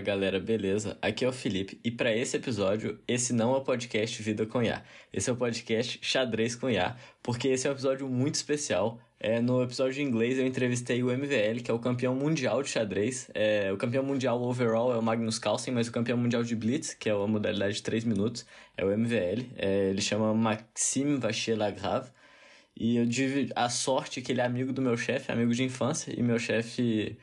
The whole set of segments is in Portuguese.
Fala galera, beleza? Aqui é o Felipe e para esse episódio, esse não é o podcast Vida com Iá. Esse é o podcast Xadrez com Iá, porque esse é um episódio muito especial. É, no episódio em inglês eu entrevistei o MVL, que é o campeão mundial de xadrez. É, o campeão mundial overall é o Magnus Carlsen, mas o campeão mundial de Blitz, que é a modalidade de 3 minutos, é o MVL. É, ele chama Maxime Vacher-Lagrave. E eu tive a sorte que ele é amigo do meu chefe, amigo de infância, e meu chefe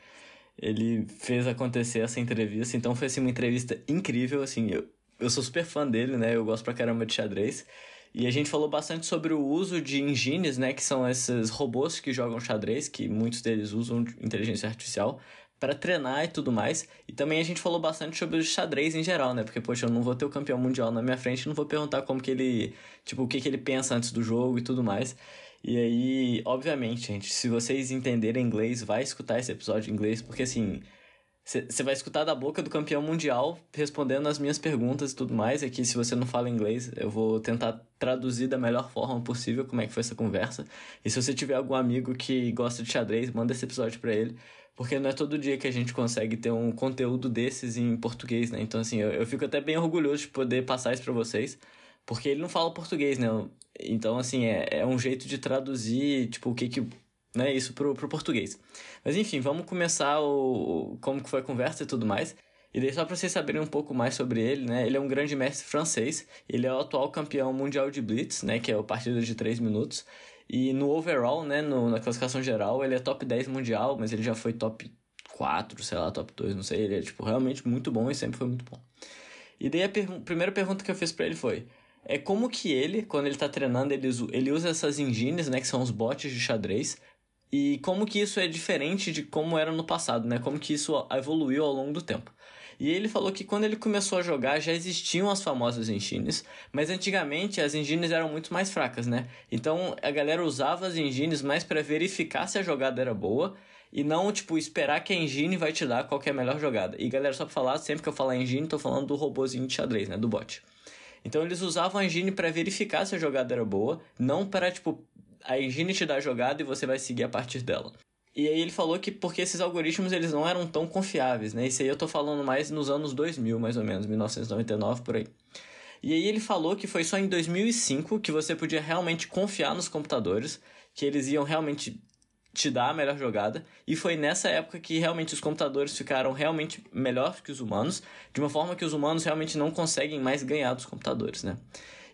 ele fez acontecer essa entrevista. Então foi assim, uma entrevista incrível, assim, eu, eu sou super fã dele, né? Eu gosto pra caramba de xadrez. E a gente falou bastante sobre o uso de engines, né, que são esses robôs que jogam xadrez, que muitos deles usam inteligência artificial para treinar e tudo mais. E também a gente falou bastante sobre o xadrez em geral, né? Porque, poxa, eu não vou ter o campeão mundial na minha frente, não vou perguntar como que ele, tipo, o que que ele pensa antes do jogo e tudo mais. E aí, obviamente, gente, se vocês entenderem inglês, vai escutar esse episódio em inglês, porque assim, você vai escutar da boca do campeão mundial respondendo as minhas perguntas e tudo mais. Aqui, se você não fala inglês, eu vou tentar traduzir da melhor forma possível como é que foi essa conversa. E se você tiver algum amigo que gosta de xadrez, manda esse episódio para ele, porque não é todo dia que a gente consegue ter um conteúdo desses em português, né? Então, assim, eu, eu fico até bem orgulhoso de poder passar isso para vocês, porque ele não fala português, né? Então, assim, é, é um jeito de traduzir, tipo, o que que... Né, isso pro, pro português. Mas enfim, vamos começar o como que foi a conversa e tudo mais. E daí só para vocês saberem um pouco mais sobre ele, né? Ele é um grande mestre francês. Ele é o atual campeão mundial de Blitz, né? Que é o partido de 3 minutos. E no overall, né? No, na classificação geral, ele é top 10 mundial, mas ele já foi top 4, sei lá, top 2, não sei. Ele é, tipo, realmente muito bom e sempre foi muito bom. E daí a per primeira pergunta que eu fiz para ele foi: é como que ele, quando ele tá treinando, ele, ele usa essas engines, né, que são os bots de xadrez, e como que isso é diferente de como era no passado, né? Como que isso evoluiu ao longo do tempo. E ele falou que quando ele começou a jogar já existiam as famosas engines, mas antigamente as engines eram muito mais fracas, né? Então a galera usava as engines mais para verificar se a jogada era boa e não, tipo, esperar que a engine vai te dar qual é a melhor jogada. E galera, só pra falar, sempre que eu falar engine, tô falando do robozinho de xadrez, né? Do bot. Então eles usavam a engine para verificar se a jogada era boa, não para, tipo, a engine te dá a jogada e você vai seguir a partir dela. E aí ele falou que porque esses algoritmos eles não eram tão confiáveis, né? Isso aí eu tô falando mais nos anos 2000, mais ou menos, 1999 por aí. E aí ele falou que foi só em 2005 que você podia realmente confiar nos computadores, que eles iam realmente te dar a melhor jogada. E foi nessa época que realmente os computadores ficaram realmente melhores que os humanos, de uma forma que os humanos realmente não conseguem mais ganhar dos computadores, né?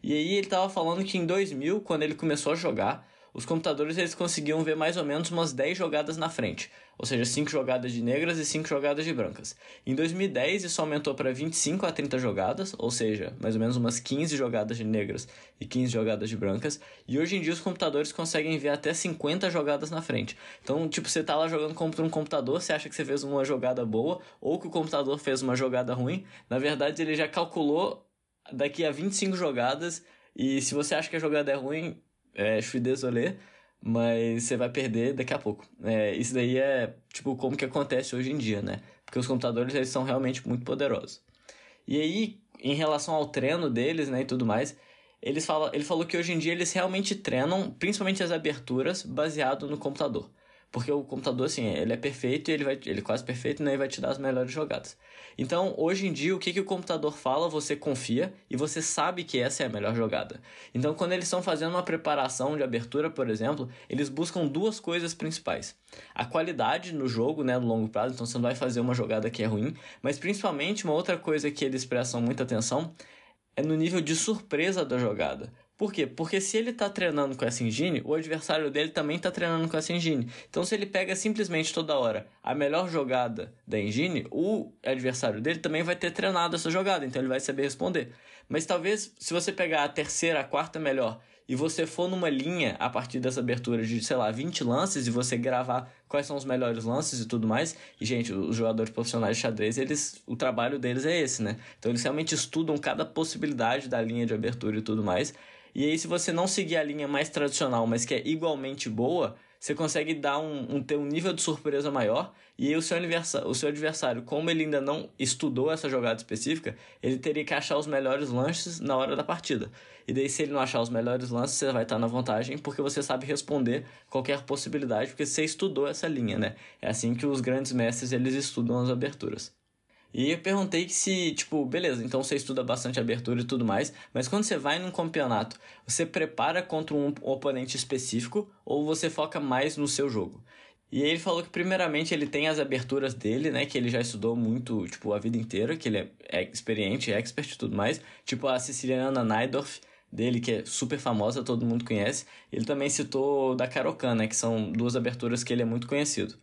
E aí ele estava falando que em 2000, quando ele começou a jogar, os computadores eles conseguiam ver mais ou menos umas 10 jogadas na frente, ou seja, 5 jogadas de negras e 5 jogadas de brancas. Em 2010 isso aumentou para 25 a 30 jogadas, ou seja, mais ou menos umas 15 jogadas de negras e 15 jogadas de brancas, e hoje em dia os computadores conseguem ver até 50 jogadas na frente. Então, tipo, você tá lá jogando contra um computador, você acha que você fez uma jogada boa ou que o computador fez uma jogada ruim, na verdade ele já calculou daqui a 25 jogadas e se você acha que a jogada é ruim, é, je suis désolé, mas você vai perder daqui a pouco. É, isso daí é, tipo, como que acontece hoje em dia, né? Porque os computadores, eles são realmente muito poderosos. E aí, em relação ao treino deles, né, e tudo mais, eles fala, ele falou que hoje em dia eles realmente treinam, principalmente as aberturas, baseado no computador. Porque o computador, assim, ele é perfeito e ele vai. Ele é quase perfeito, né? E vai te dar as melhores jogadas. Então, hoje em dia, o que, que o computador fala, você confia e você sabe que essa é a melhor jogada. Então, quando eles estão fazendo uma preparação de abertura, por exemplo, eles buscam duas coisas principais. A qualidade no jogo, né, no longo prazo, então você não vai fazer uma jogada que é ruim, mas principalmente uma outra coisa que eles prestam muita atenção é no nível de surpresa da jogada. Por quê? Porque se ele está treinando com essa engine, o adversário dele também está treinando com essa engine. Então, se ele pega simplesmente toda hora a melhor jogada da engine, o adversário dele também vai ter treinado essa jogada, então ele vai saber responder. Mas talvez, se você pegar a terceira, a quarta melhor e você for numa linha a partir dessa abertura de, sei lá, 20 lances e você gravar quais são os melhores lances e tudo mais. E, gente, os jogadores profissionais de xadrez, eles, o trabalho deles é esse, né? Então eles realmente estudam cada possibilidade da linha de abertura e tudo mais. E aí, se você não seguir a linha mais tradicional, mas que é igualmente boa, você consegue dar um, um ter um nível de surpresa maior. E o seu, o seu adversário, como ele ainda não estudou essa jogada específica, ele teria que achar os melhores lances na hora da partida. E daí, se ele não achar os melhores lances, você vai estar na vantagem, porque você sabe responder qualquer possibilidade, porque você estudou essa linha, né? É assim que os grandes mestres eles estudam as aberturas. E eu perguntei se, tipo, beleza, então você estuda bastante abertura e tudo mais, mas quando você vai num campeonato, você prepara contra um oponente específico ou você foca mais no seu jogo? E ele falou que primeiramente ele tem as aberturas dele, né, que ele já estudou muito, tipo, a vida inteira, que ele é, é experiente, expert e tudo mais, tipo a Siciliana Naidorf, dele, que é super famosa, todo mundo conhece. Ele também citou da Karokan, né, que são duas aberturas que ele é muito conhecido.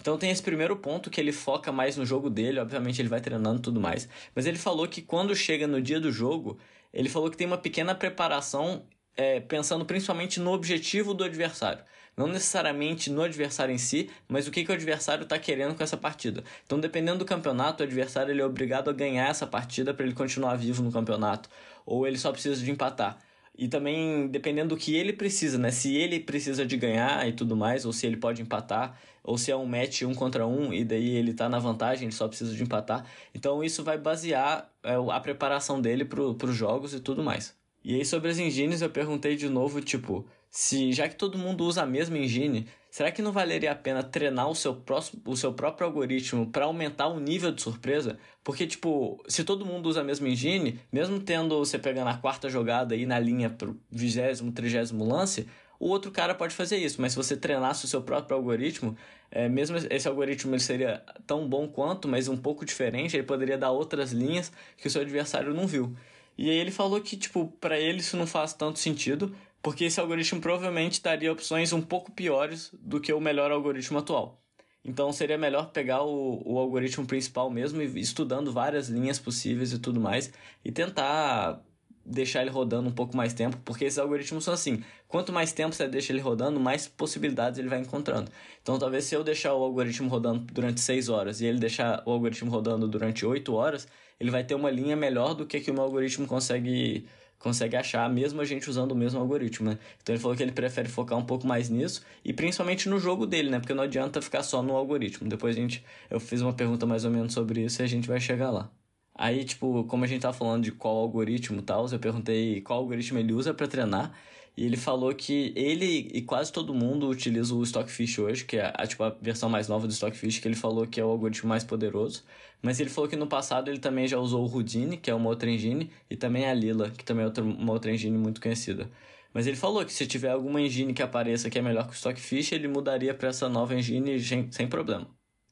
Então tem esse primeiro ponto que ele foca mais no jogo dele, obviamente ele vai treinando tudo mais, mas ele falou que quando chega no dia do jogo, ele falou que tem uma pequena preparação é, pensando principalmente no objetivo do adversário. Não necessariamente no adversário em si, mas o que, que o adversário está querendo com essa partida. Então, dependendo do campeonato, o adversário ele é obrigado a ganhar essa partida para ele continuar vivo no campeonato. Ou ele só precisa de empatar. E também dependendo do que ele precisa, né? Se ele precisa de ganhar e tudo mais, ou se ele pode empatar, ou se é um match um contra um e daí ele tá na vantagem, ele só precisa de empatar. Então isso vai basear é, a preparação dele para os jogos e tudo mais. E aí sobre as engines eu perguntei de novo, tipo, se já que todo mundo usa a mesma engine, será que não valeria a pena treinar o seu, próximo, o seu próprio algoritmo para aumentar o nível de surpresa? Porque, tipo, se todo mundo usa a mesma engine, mesmo tendo você pegando a quarta jogada aí na linha pro vigésimo, trigésimo lance, o outro cara pode fazer isso, mas se você treinasse o seu próprio algoritmo, é, mesmo esse algoritmo ele seria tão bom quanto, mas um pouco diferente, ele poderia dar outras linhas que o seu adversário não viu. E aí ele falou que, tipo, para ele isso não faz tanto sentido, porque esse algoritmo provavelmente daria opções um pouco piores do que o melhor algoritmo atual. Então seria melhor pegar o, o algoritmo principal mesmo e estudando várias linhas possíveis e tudo mais e tentar deixar ele rodando um pouco mais tempo, porque esses algoritmos são assim: quanto mais tempo você deixa ele rodando, mais possibilidades ele vai encontrando. Então, talvez se eu deixar o algoritmo rodando durante 6 horas e ele deixar o algoritmo rodando durante 8 horas, ele vai ter uma linha melhor do que que o meu algoritmo consegue consegue achar, mesmo a gente usando o mesmo algoritmo, né? Então ele falou que ele prefere focar um pouco mais nisso e principalmente no jogo dele, né? Porque não adianta ficar só no algoritmo. Depois a gente eu fiz uma pergunta mais ou menos sobre isso e a gente vai chegar lá. Aí, tipo, como a gente tá falando de qual algoritmo e tal, eu perguntei qual algoritmo ele usa para treinar. E ele falou que ele e quase todo mundo utiliza o Stockfish hoje, que é a, tipo, a versão mais nova do Stockfish, que ele falou que é o algoritmo mais poderoso. Mas ele falou que no passado ele também já usou o Houdini, que é uma outra engine, e também a Lila, que também é outra, uma outra engine muito conhecida. Mas ele falou que se tiver alguma engine que apareça que é melhor que o Stockfish, ele mudaria para essa nova engine sem, problema.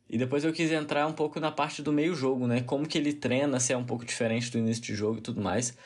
E depois eu quis entrar um pouco na parte do meio jogo, né? Como que ele treina, se é um pouco diferente do início de jogo e tudo mais.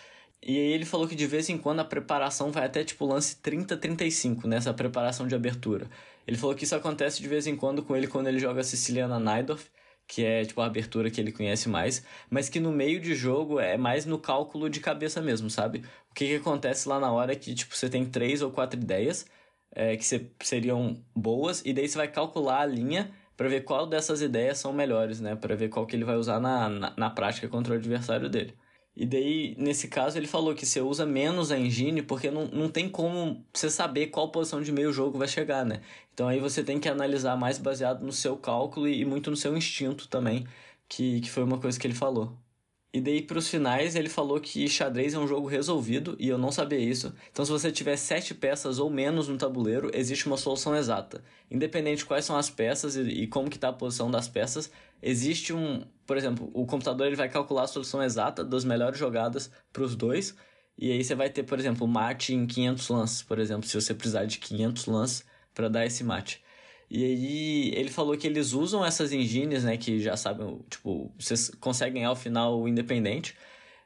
E aí ele falou que de vez em quando a preparação vai até tipo lance 30, 35, nessa preparação de abertura. Ele falou que isso acontece de vez em quando com ele quando ele joga a Siciliana Naidorf, que é tipo a abertura que ele conhece mais, mas que no meio de jogo é mais no cálculo de cabeça mesmo, sabe? O que, que acontece lá na hora é que tipo você tem três ou quatro ideias é, que seriam boas, e daí você vai calcular a linha para ver qual dessas ideias são melhores, né? Para ver qual que ele vai usar na, na, na prática contra o adversário dele. E daí, nesse caso, ele falou que você usa menos a engine porque não, não tem como você saber qual posição de meio jogo vai chegar, né? Então aí você tem que analisar mais baseado no seu cálculo e, muito no seu instinto também, que, que foi uma coisa que ele falou. E daí para os finais ele falou que xadrez é um jogo resolvido e eu não sabia isso. Então se você tiver sete peças ou menos no tabuleiro, existe uma solução exata. Independente de quais são as peças e, e como que está a posição das peças, existe um, por exemplo, o computador ele vai calcular a solução exata das melhores jogadas para os dois. E aí você vai ter, por exemplo, mate em 500 lances, por exemplo, se você precisar de 500 lances para dar esse mate. E aí ele falou que eles usam essas engines, né, que já sabem, tipo, vocês conseguem ao final independente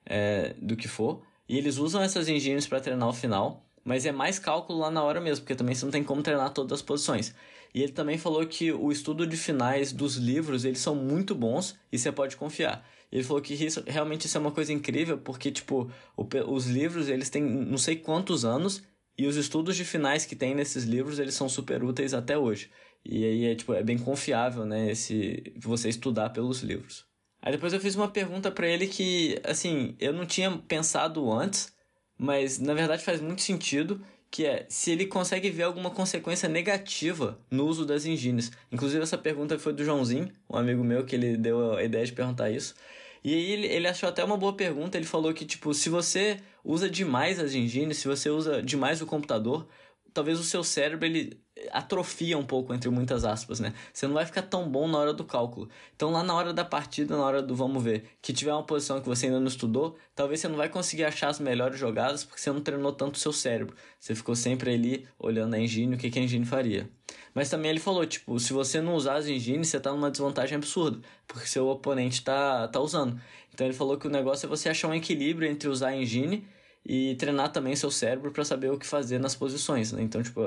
é, do que for. E eles usam essas engines para treinar o final, mas é mais cálculo lá na hora mesmo, porque também você não tem como treinar todas as posições. E ele também falou que o estudo de finais dos livros, eles são muito bons e você pode confiar. Ele falou que isso, realmente isso é uma coisa incrível, porque, tipo, o, os livros, eles têm não sei quantos anos e os estudos de finais que tem nesses livros, eles são super úteis até hoje. E aí é, tipo, é bem confiável, né, esse, você estudar pelos livros. Aí depois eu fiz uma pergunta para ele que, assim, eu não tinha pensado antes, mas na verdade faz muito sentido, que é se ele consegue ver alguma consequência negativa no uso das engines. Inclusive essa pergunta foi do Joãozinho, um amigo meu que ele deu a ideia de perguntar isso. E aí ele, ele achou até uma boa pergunta, ele falou que, tipo, se você usa demais as engines, se você usa demais o computador, talvez o seu cérebro ele atrofia um pouco, entre muitas aspas, né? Você não vai ficar tão bom na hora do cálculo. Então, lá na hora da partida, na hora do vamos ver, que tiver uma posição que você ainda não estudou, talvez você não vai conseguir achar as melhores jogadas porque você não treinou tanto o seu cérebro. Você ficou sempre ali olhando a engine, o que, que a engine faria. Mas também ele falou, tipo, se você não usar as engines, você tá numa desvantagem absurda, porque seu oponente tá, tá usando. Então ele falou que o negócio é você achar um equilíbrio entre usar a engine e treinar também seu cérebro para saber o que fazer nas posições, né? Então, tipo,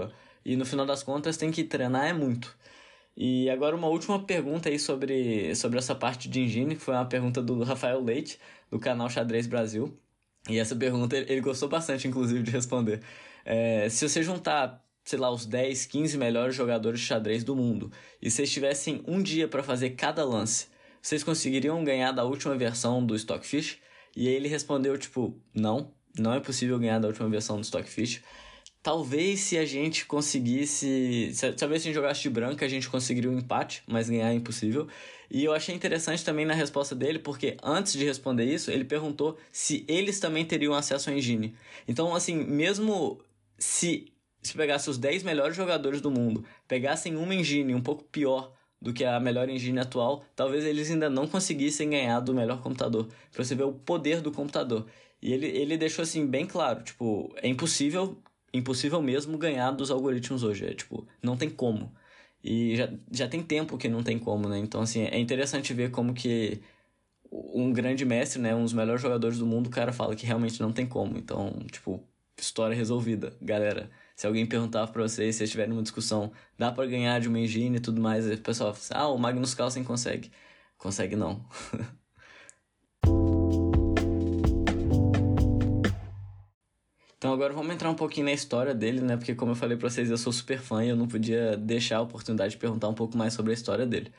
e no final das contas tem que treinar é muito. E agora uma última pergunta aí sobre, sobre essa parte de engine, que foi uma pergunta do Rafael Leite, do canal Xadrez Brasil. E essa pergunta ele gostou bastante, inclusive, de responder. É, se você juntar, sei lá, os 10, 15 melhores jogadores de xadrez do mundo, e vocês tivessem um dia para fazer cada lance, vocês conseguiriam ganhar da última versão do Stockfish? E aí ele respondeu, tipo, não, não é possível ganhar da última versão do Stockfish. Talvez se a gente conseguisse. Talvez se a gente jogasse de branca, a gente conseguiria um empate, mas ganhar é impossível. E eu achei interessante também na resposta dele, porque antes de responder isso, ele perguntou se eles também teriam acesso à engine. Então, assim, mesmo se, se pegasse os 10 melhores jogadores do mundo, pegassem uma engine um pouco pior do que a melhor engine atual, talvez eles ainda não conseguissem ganhar do melhor computador. Pra você ver o poder do computador. E ele, ele deixou assim bem claro, tipo, é impossível, impossível mesmo ganhar dos algoritmos hoje. É tipo, não tem como. E já, já tem tempo que não tem como, né? Então, assim, é interessante ver como que um grande mestre, né? Um dos melhores jogadores do mundo, o cara fala que realmente não tem como. Então, tipo, história resolvida, galera. Se alguém perguntava pra vocês, se vocês tiverem uma discussão, dá para ganhar de uma engine e tudo mais, o pessoal fala assim, ah, o Magnus Carlsen consegue. Consegue não. Então agora vamos entrar um pouquinho na história dele, né? Porque como eu falei pra vocês, eu sou super fã e eu não podia deixar a oportunidade de perguntar um pouco mais sobre a história dele.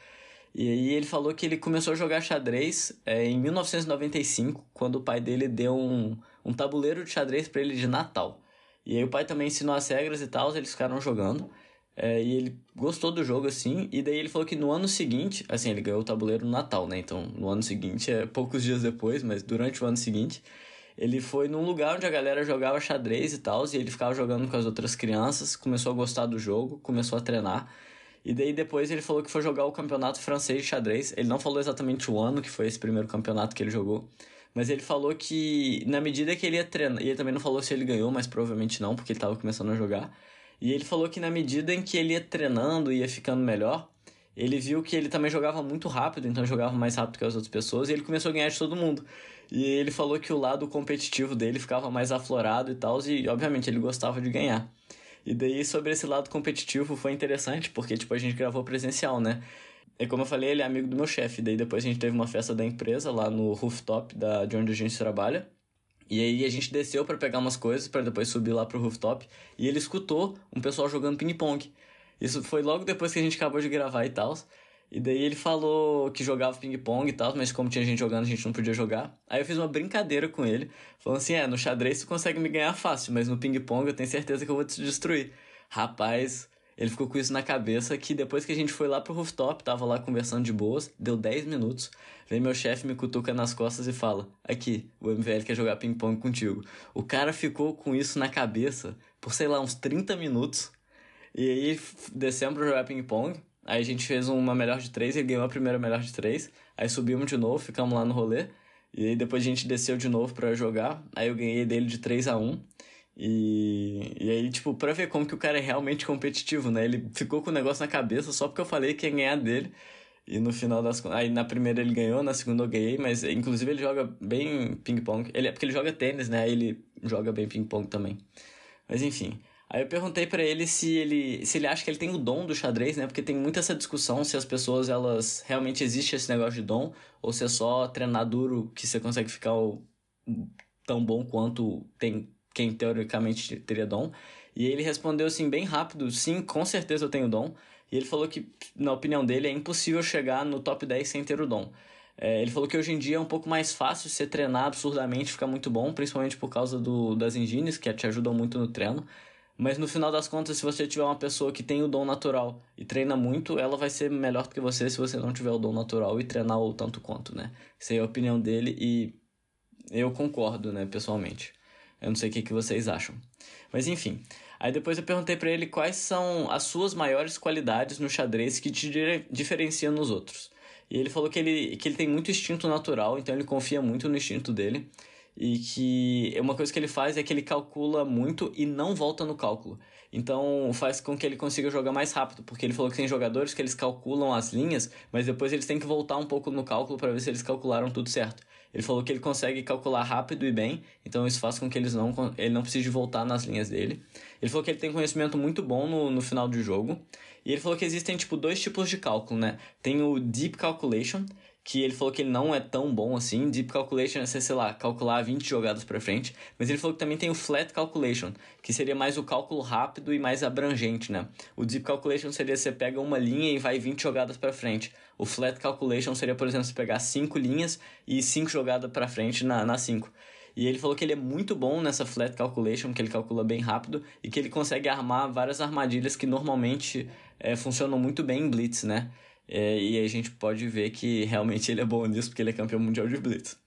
E aí ele falou que ele começou a jogar xadrez é, em 1995, quando o pai dele deu um, um tabuleiro de xadrez para ele de Natal. E aí o pai também ensinou as regras e tal, eles ficaram jogando. É, e ele gostou do jogo, assim, e daí ele falou que no ano seguinte, assim, ele ganhou o tabuleiro no Natal, né? Então, no ano seguinte, é poucos dias depois, mas durante o ano seguinte, ele foi num lugar onde a galera jogava xadrez e tal, e ele ficava jogando com as outras crianças, começou a gostar do jogo, começou a treinar. E daí depois ele falou que foi jogar o campeonato francês de xadrez. Ele não falou exatamente o ano que foi esse primeiro campeonato que ele jogou, mas ele falou que na medida que ele ia treinar, e ele também não falou se ele ganhou, mas provavelmente não, porque ele estava começando a jogar. E ele falou que na medida em que ele ia treinando e ia ficando melhor, ele viu que ele também jogava muito rápido, então jogava mais rápido que as outras pessoas, e ele começou a ganhar de todo mundo. E ele falou que o lado competitivo dele ficava mais aflorado e tal, e obviamente ele gostava de ganhar. E daí sobre esse lado competitivo foi interessante, porque tipo a gente gravou presencial, né? E como eu falei, ele é amigo do meu chefe. Daí depois a gente teve uma festa da empresa lá no rooftop da, de onde a gente trabalha. E aí a gente desceu para pegar umas coisas para depois subir lá pro rooftop. E ele escutou um pessoal jogando ping-pong. Isso foi logo depois que a gente acabou de gravar e tal. E daí ele falou que jogava ping-pong e tal, mas como tinha gente jogando, a gente não podia jogar. Aí eu fiz uma brincadeira com ele, falando assim: é, no xadrez tu consegue me ganhar fácil, mas no ping-pong eu tenho certeza que eu vou te destruir. Rapaz, ele ficou com isso na cabeça que depois que a gente foi lá pro rooftop, tava lá conversando de boas, deu 10 minutos, vem meu chefe me cutuca nas costas e fala: Aqui, o MVL quer jogar ping-pong contigo. O cara ficou com isso na cabeça por, sei lá, uns 30 minutos. E aí descemos pra jogar ping-pong. Aí a gente fez uma melhor de três, ele ganhou a primeira melhor de três. Aí subimos de novo, ficamos lá no rolê. E aí depois a gente desceu de novo para jogar. Aí eu ganhei dele de 3 a 1 e, e aí, tipo, pra ver como que o cara é realmente competitivo, né? Ele ficou com o negócio na cabeça só porque eu falei que ia ganhar dele. E no final das Aí na primeira ele ganhou, na segunda eu ganhei, mas inclusive ele joga bem ping-pong. Ele, é porque ele joga tênis, né? Ele joga bem ping-pong também. Mas enfim. Aí eu perguntei para ele se ele se ele acha que ele tem o dom do xadrez, né? Porque tem muita essa discussão se as pessoas elas realmente existe esse negócio de dom ou se é só treinar duro que você consegue ficar o, tão bom quanto tem quem teoricamente teria dom. E ele respondeu assim bem rápido, sim, com certeza eu tenho dom. E ele falou que na opinião dele é impossível chegar no top 10 sem ter o dom. É, ele falou que hoje em dia é um pouco mais fácil você treinar absurdamente, ficar muito bom, principalmente por causa do, das engines, que te ajudam muito no treino. Mas no final das contas, se você tiver uma pessoa que tem o dom natural e treina muito, ela vai ser melhor do que você se você não tiver o dom natural e treinar o tanto quanto, né? Essa é a opinião dele e eu concordo, né, pessoalmente. Eu não sei o que, que vocês acham. Mas enfim. Aí depois eu perguntei para ele quais são as suas maiores qualidades no xadrez que te diferenciam nos outros. E ele falou que ele, que ele tem muito instinto natural, então ele confia muito no instinto dele. E que uma coisa que ele faz é que ele calcula muito e não volta no cálculo. Então faz com que ele consiga jogar mais rápido, porque ele falou que tem jogadores que eles calculam as linhas, mas depois eles têm que voltar um pouco no cálculo para ver se eles calcularam tudo certo. Ele falou que ele consegue calcular rápido e bem, então isso faz com que eles não, ele não precise voltar nas linhas dele. Ele falou que ele tem conhecimento muito bom no, no final do jogo. E ele falou que existem tipo dois tipos de cálculo, né? Tem o Deep Calculation, que ele falou que ele não é tão bom assim. Deep Calculation é, sei lá, calcular 20 jogadas para frente. Mas ele falou que também tem o Flat Calculation, que seria mais o cálculo rápido e mais abrangente, né? O Deep Calculation seria você pega uma linha e vai 20 jogadas para frente. O Flat Calculation seria, por exemplo, você pegar 5 linhas e 5 jogadas para frente na 5. E ele falou que ele é muito bom nessa flat calculation, que ele calcula bem rápido e que ele consegue armar várias armadilhas que normalmente é, funcionam muito bem em Blitz, né? É, e a gente pode ver que realmente ele é bom nisso porque ele é campeão mundial de Blitz.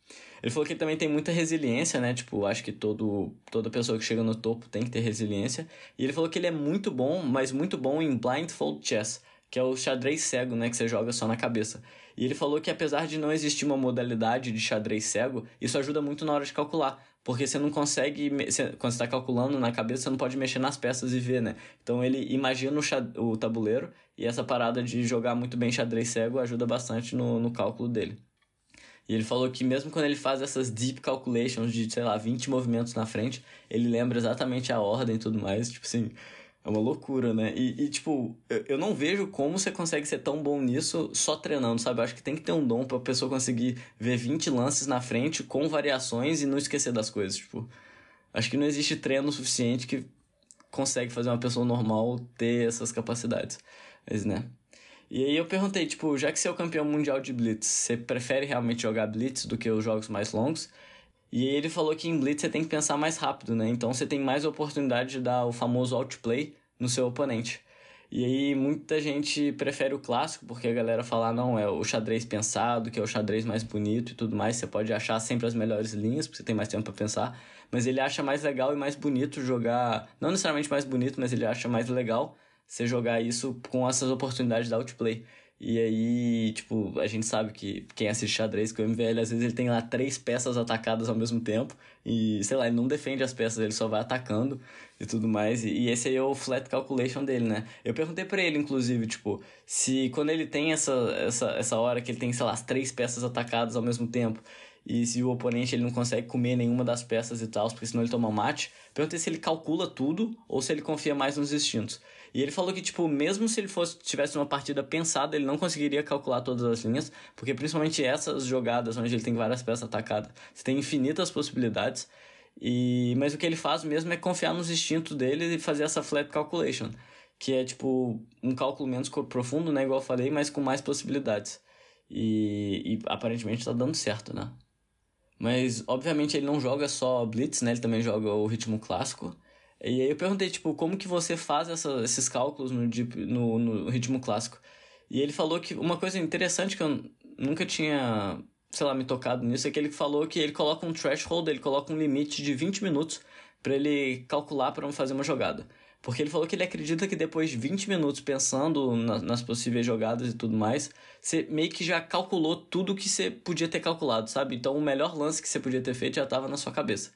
Ele falou que ele também tem muita resiliência, né? Tipo, acho que todo, toda pessoa que chega no topo tem que ter resiliência. E ele falou que ele é muito bom, mas muito bom em blindfold chess, que é o xadrez cego, né? Que você joga só na cabeça. E ele falou que apesar de não existir uma modalidade de xadrez cego, isso ajuda muito na hora de calcular. Porque você não consegue, quando você está calculando na cabeça, você não pode mexer nas peças e ver, né? Então ele imagina o, o tabuleiro e essa parada de jogar muito bem xadrez cego ajuda bastante no, no cálculo dele. E ele falou que mesmo quando ele faz essas deep calculations de, sei lá, 20 movimentos na frente, ele lembra exatamente a ordem e tudo mais. Tipo assim, é uma loucura, né? E, e tipo, eu, eu não vejo como você consegue ser tão bom nisso só treinando, sabe? Eu acho que tem que ter um dom pra pessoa conseguir ver 20 lances na frente com variações e não esquecer das coisas. Tipo, acho que não existe treino suficiente que consegue fazer uma pessoa normal ter essas capacidades. Mas, né? E aí eu perguntei, tipo, já que você é o campeão mundial de Blitz, você prefere realmente jogar Blitz do que os jogos mais longos? E ele falou que em Blitz você tem que pensar mais rápido, né? Então você tem mais oportunidade de dar o famoso outplay no seu oponente. E aí muita gente prefere o clássico, porque a galera fala, não, é o xadrez pensado, que é o xadrez mais bonito e tudo mais. Você pode achar sempre as melhores linhas, porque você tem mais tempo para pensar. Mas ele acha mais legal e mais bonito jogar. Não necessariamente mais bonito, mas ele acha mais legal você jogar isso com essas oportunidades de outplay. E aí, tipo, a gente sabe que quem assiste xadrez, que o MVL, às vezes ele tem lá três peças atacadas ao mesmo tempo. E, sei lá, ele não defende as peças, ele só vai atacando e tudo mais. E esse aí é o flat calculation dele, né? Eu perguntei para ele, inclusive, tipo, se quando ele tem essa, essa, essa hora que ele tem, sei lá, as três peças atacadas ao mesmo tempo, e se o oponente ele não consegue comer nenhuma das peças e tal, porque senão ele toma mate, perguntei se ele calcula tudo ou se ele confia mais nos instintos. E ele falou que, tipo, mesmo se ele fosse tivesse uma partida pensada, ele não conseguiria calcular todas as linhas, porque principalmente essas jogadas onde ele tem várias peças atacadas, você tem infinitas possibilidades. E mas o que ele faz mesmo é confiar nos instintos dele e fazer essa flat calculation, que é tipo um cálculo menos profundo, né, igual eu falei, mas com mais possibilidades. E, e aparentemente está dando certo, né? Mas obviamente ele não joga só blitz, né? Ele também joga o ritmo clássico. E aí eu perguntei, tipo, como que você faz essa, esses cálculos no, no, no ritmo clássico? E ele falou que uma coisa interessante que eu nunca tinha, sei lá, me tocado nisso é que ele falou que ele coloca um threshold, ele coloca um limite de 20 minutos para ele calcular para fazer uma jogada. Porque ele falou que ele acredita que depois de 20 minutos pensando na, nas possíveis jogadas e tudo mais, você meio que já calculou tudo que você podia ter calculado, sabe? Então o melhor lance que você podia ter feito já estava na sua cabeça.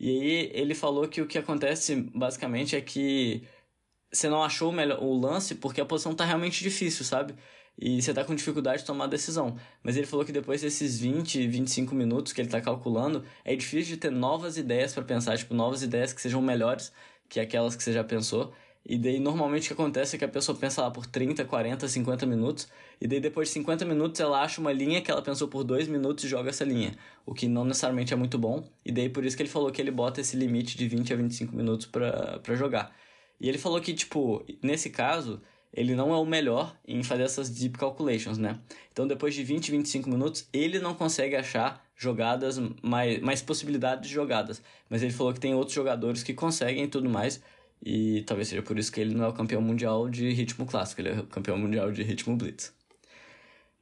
E aí ele falou que o que acontece basicamente é que você não achou o, melhor, o lance porque a posição tá realmente difícil, sabe? E você tá com dificuldade de tomar a decisão. Mas ele falou que depois desses 20, 25 minutos que ele tá calculando, é difícil de ter novas ideias para pensar, tipo, novas ideias que sejam melhores que aquelas que você já pensou. E daí normalmente o que acontece é que a pessoa pensa lá por 30, 40, 50 minutos, e daí depois de 50 minutos ela acha uma linha que ela pensou por 2 minutos e joga essa linha, o que não necessariamente é muito bom, e daí por isso que ele falou que ele bota esse limite de 20 a 25 minutos para jogar. E ele falou que, tipo, nesse caso, ele não é o melhor em fazer essas deep calculations, né? Então depois de 20, 25 minutos, ele não consegue achar jogadas, mais, mais possibilidades de jogadas. Mas ele falou que tem outros jogadores que conseguem e tudo mais, e talvez seja por isso que ele não é o campeão mundial de ritmo clássico, ele é o campeão mundial de ritmo blitz.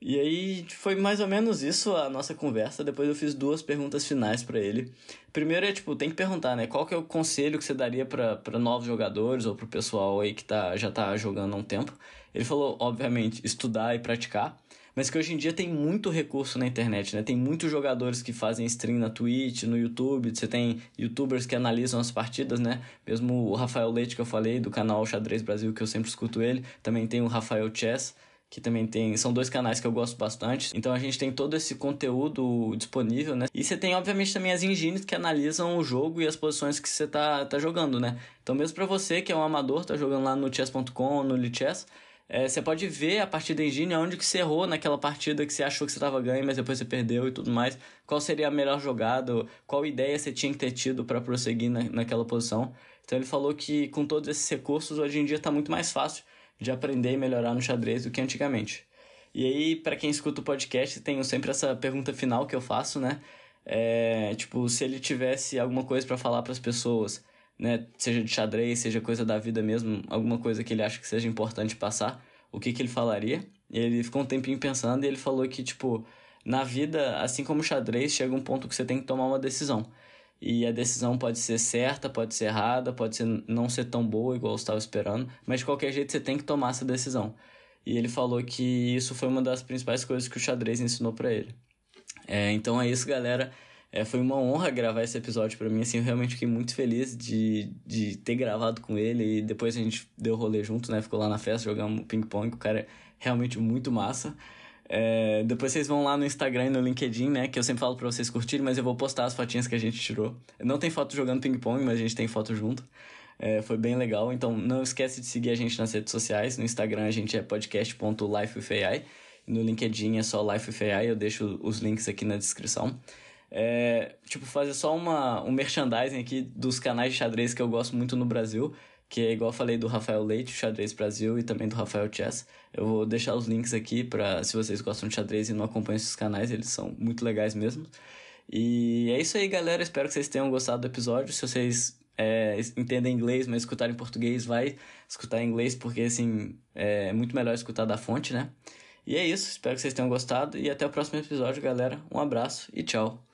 E aí foi mais ou menos isso a nossa conversa. Depois eu fiz duas perguntas finais para ele. Primeiro é tipo, tem que perguntar, né? Qual que é o conselho que você daria para novos jogadores ou pro pessoal aí que tá, já tá jogando há um tempo? Ele falou, obviamente, estudar e praticar, mas que hoje em dia tem muito recurso na internet, né? Tem muitos jogadores que fazem stream na Twitch, no YouTube, você tem youtubers que analisam as partidas, né? Mesmo o Rafael Leite que eu falei do canal Xadrez Brasil, que eu sempre escuto ele, também tem o Rafael Chess que também tem. São dois canais que eu gosto bastante. Então a gente tem todo esse conteúdo disponível, né? E você tem, obviamente, também as engines que analisam o jogo e as posições que você tá, tá jogando, né? Então, mesmo para você que é um amador, tá jogando lá no chess.com, no Lichess, é, você pode ver a partir da engine onde que você errou naquela partida que você achou que você estava ganhando, mas depois você perdeu e tudo mais. Qual seria a melhor jogada, qual ideia você tinha que ter tido para prosseguir na, naquela posição. Então ele falou que com todos esses recursos, hoje em dia está muito mais fácil de aprender e melhorar no xadrez do que antigamente. E aí, para quem escuta o podcast, tenho sempre essa pergunta final que eu faço, né? É, tipo, se ele tivesse alguma coisa para falar para as pessoas, né? Seja de xadrez, seja coisa da vida mesmo, alguma coisa que ele acha que seja importante passar, o que, que ele falaria? E ele ficou um tempinho pensando e ele falou que, tipo, na vida, assim como o xadrez, chega um ponto que você tem que tomar uma decisão e a decisão pode ser certa, pode ser errada, pode ser não ser tão boa igual eu estava esperando, mas de qualquer jeito você tem que tomar essa decisão. E ele falou que isso foi uma das principais coisas que o xadrez ensinou para ele. É, então é isso, galera. É, foi uma honra gravar esse episódio para mim, assim, eu realmente fiquei muito feliz de, de ter gravado com ele e depois a gente deu rolê junto, né? Ficou lá na festa, jogamos ping-pong, o cara é realmente muito massa. É, depois vocês vão lá no Instagram e no LinkedIn, né? Que eu sempre falo pra vocês curtirem, mas eu vou postar as fotinhas que a gente tirou. Não tem foto jogando ping-pong, mas a gente tem foto junto. É, foi bem legal. Então não esquece de seguir a gente nas redes sociais. No Instagram a gente é podcast.lifewithai. No LinkedIn é só lifewithai. Eu deixo os links aqui na descrição. É, tipo, fazer só uma, um merchandising aqui dos canais de xadrez que eu gosto muito no Brasil que é igual falei do Rafael Leite, Xadrez Brasil, e também do Rafael Chess. Eu vou deixar os links aqui para se vocês gostam de xadrez e não acompanham esses canais, eles são muito legais mesmo. E é isso aí, galera. Espero que vocês tenham gostado do episódio. Se vocês é, entendem inglês, mas escutarem português, vai escutar em inglês, porque assim é muito melhor escutar da fonte, né? E é isso. Espero que vocês tenham gostado e até o próximo episódio, galera. Um abraço e tchau.